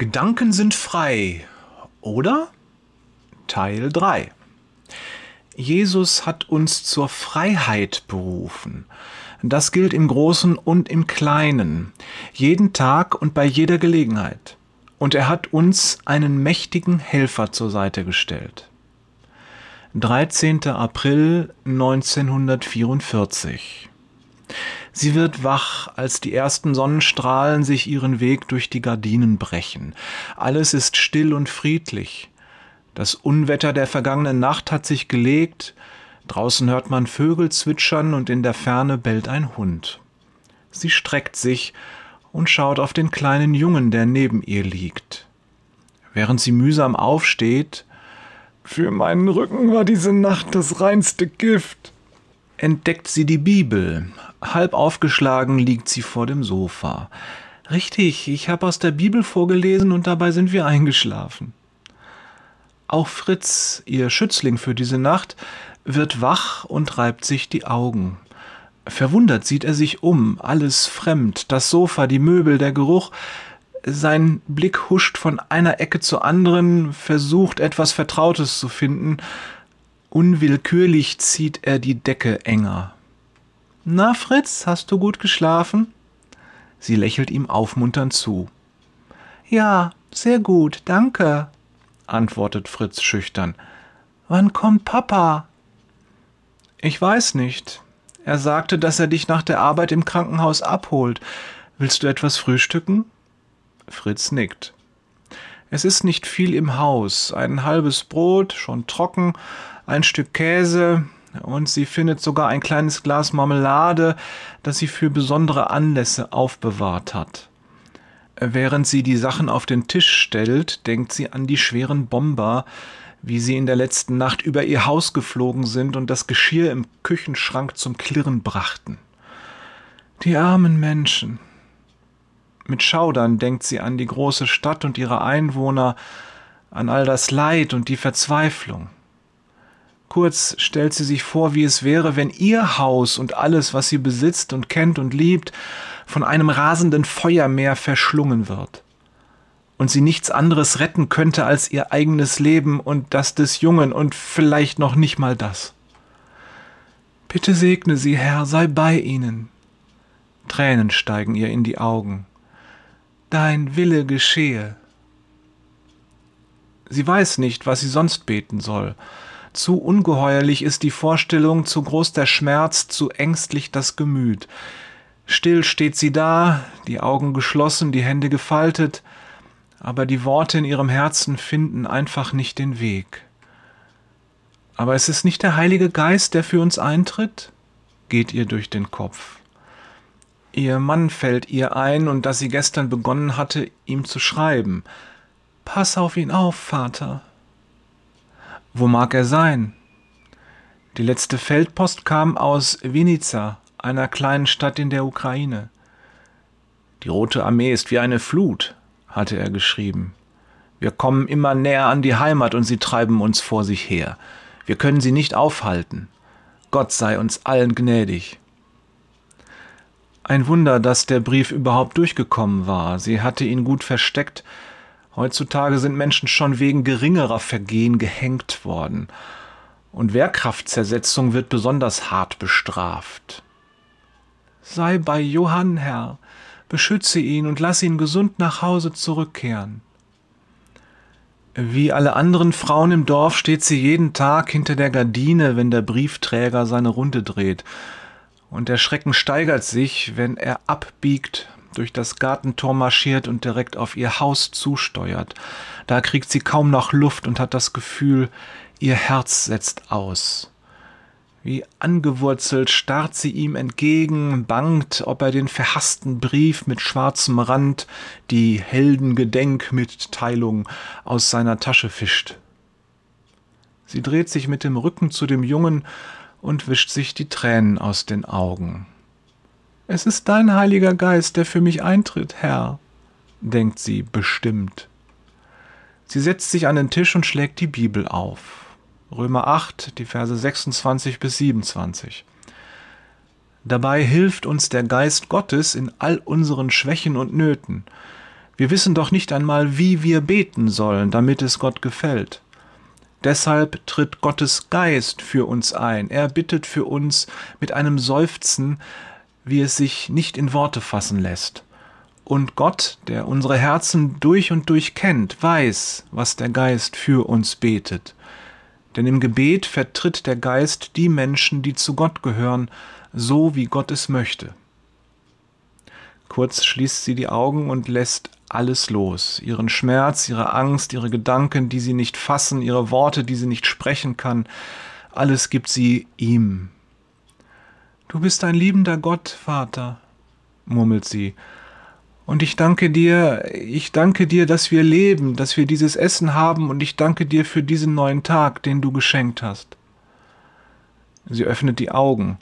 Gedanken sind frei, oder? Teil 3. Jesus hat uns zur Freiheit berufen. Das gilt im Großen und im Kleinen, jeden Tag und bei jeder Gelegenheit. Und er hat uns einen mächtigen Helfer zur Seite gestellt. 13. April 1944 Sie wird wach, als die ersten Sonnenstrahlen sich ihren Weg durch die Gardinen brechen. Alles ist still und friedlich. Das Unwetter der vergangenen Nacht hat sich gelegt, draußen hört man Vögel zwitschern und in der Ferne bellt ein Hund. Sie streckt sich und schaut auf den kleinen Jungen, der neben ihr liegt. Während sie mühsam aufsteht, für meinen Rücken war diese Nacht das reinste Gift, entdeckt sie die Bibel. Halb aufgeschlagen liegt sie vor dem Sofa. Richtig, ich habe aus der Bibel vorgelesen und dabei sind wir eingeschlafen. Auch Fritz, ihr Schützling für diese Nacht, wird wach und reibt sich die Augen. Verwundert sieht er sich um, alles fremd, das Sofa, die Möbel, der Geruch. Sein Blick huscht von einer Ecke zur anderen, versucht etwas Vertrautes zu finden, Unwillkürlich zieht er die Decke enger. Na, Fritz, hast du gut geschlafen? Sie lächelt ihm aufmunternd zu. Ja, sehr gut, danke, antwortet Fritz schüchtern. Wann kommt Papa? Ich weiß nicht. Er sagte, dass er dich nach der Arbeit im Krankenhaus abholt. Willst du etwas frühstücken? Fritz nickt. Es ist nicht viel im Haus, ein halbes Brot, schon trocken, ein Stück Käse und sie findet sogar ein kleines Glas Marmelade, das sie für besondere Anlässe aufbewahrt hat. Während sie die Sachen auf den Tisch stellt, denkt sie an die schweren Bomber, wie sie in der letzten Nacht über ihr Haus geflogen sind und das Geschirr im Küchenschrank zum Klirren brachten. Die armen Menschen. Mit Schaudern denkt sie an die große Stadt und ihre Einwohner, an all das Leid und die Verzweiflung. Kurz stellt sie sich vor, wie es wäre, wenn ihr Haus und alles, was sie besitzt und kennt und liebt, von einem rasenden Feuermeer verschlungen wird. Und sie nichts anderes retten könnte als ihr eigenes Leben und das des Jungen und vielleicht noch nicht mal das. Bitte segne sie, Herr, sei bei ihnen. Tränen steigen ihr in die Augen. Dein Wille geschehe. Sie weiß nicht, was sie sonst beten soll, zu ungeheuerlich ist die Vorstellung, zu groß der Schmerz, zu ängstlich das Gemüt. Still steht sie da, die Augen geschlossen, die Hände gefaltet, aber die Worte in ihrem Herzen finden einfach nicht den Weg. Aber es ist nicht der Heilige Geist, der für uns eintritt? geht ihr durch den Kopf. Ihr Mann fällt ihr ein und dass sie gestern begonnen hatte, ihm zu schreiben. Pass auf ihn auf, Vater, wo mag er sein? Die letzte Feldpost kam aus Vinica, einer kleinen Stadt in der Ukraine. Die Rote Armee ist wie eine Flut, hatte er geschrieben. Wir kommen immer näher an die Heimat und sie treiben uns vor sich her. Wir können sie nicht aufhalten. Gott sei uns allen gnädig. Ein Wunder, dass der Brief überhaupt durchgekommen war. Sie hatte ihn gut versteckt, Heutzutage sind Menschen schon wegen geringerer Vergehen gehängt worden. Und Wehrkraftzersetzung wird besonders hart bestraft. Sei bei Johann, Herr, beschütze ihn und lass ihn gesund nach Hause zurückkehren. Wie alle anderen Frauen im Dorf steht sie jeden Tag hinter der Gardine, wenn der Briefträger seine Runde dreht. Und der Schrecken steigert sich, wenn er abbiegt durch das Gartentor marschiert und direkt auf ihr Haus zusteuert. Da kriegt sie kaum noch Luft und hat das Gefühl, ihr Herz setzt aus. Wie angewurzelt starrt sie ihm entgegen, bangt, ob er den verhassten Brief mit schwarzem Rand, die Heldengedenkmitteilung aus seiner Tasche fischt. Sie dreht sich mit dem Rücken zu dem Jungen und wischt sich die Tränen aus den Augen. Es ist dein Heiliger Geist, der für mich eintritt, Herr, denkt sie bestimmt. Sie setzt sich an den Tisch und schlägt die Bibel auf. Römer 8, die Verse 26 bis 27. Dabei hilft uns der Geist Gottes in all unseren Schwächen und Nöten. Wir wissen doch nicht einmal, wie wir beten sollen, damit es Gott gefällt. Deshalb tritt Gottes Geist für uns ein. Er bittet für uns mit einem Seufzen, wie es sich nicht in Worte fassen lässt. Und Gott, der unsere Herzen durch und durch kennt, weiß, was der Geist für uns betet. Denn im Gebet vertritt der Geist die Menschen, die zu Gott gehören, so wie Gott es möchte. Kurz schließt sie die Augen und lässt alles los. Ihren Schmerz, ihre Angst, ihre Gedanken, die sie nicht fassen, ihre Worte, die sie nicht sprechen kann. Alles gibt sie ihm. Du bist ein liebender Gott, Vater, murmelt sie. Und ich danke dir, ich danke dir, dass wir leben, dass wir dieses Essen haben, und ich danke dir für diesen neuen Tag, den du geschenkt hast. Sie öffnet die Augen.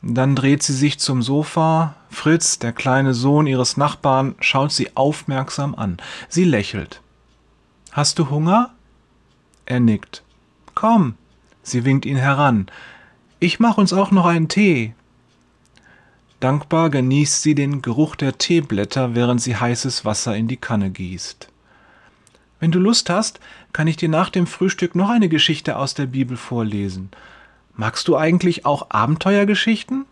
Dann dreht sie sich zum Sofa. Fritz, der kleine Sohn ihres Nachbarn, schaut sie aufmerksam an. Sie lächelt. Hast du Hunger? Er nickt. Komm. Sie winkt ihn heran. Ich mach uns auch noch einen Tee. Dankbar genießt sie den Geruch der Teeblätter, während sie heißes Wasser in die Kanne gießt. Wenn du Lust hast, kann ich dir nach dem Frühstück noch eine Geschichte aus der Bibel vorlesen. Magst du eigentlich auch Abenteuergeschichten?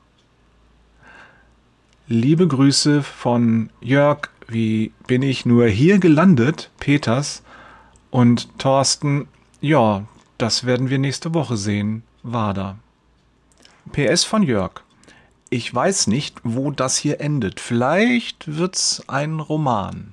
Liebe Grüße von Jörg, wie bin ich nur hier gelandet, Peters und Thorsten, ja, das werden wir nächste Woche sehen, Wader. PS von Jörg. Ich weiß nicht, wo das hier endet. Vielleicht wird's ein Roman.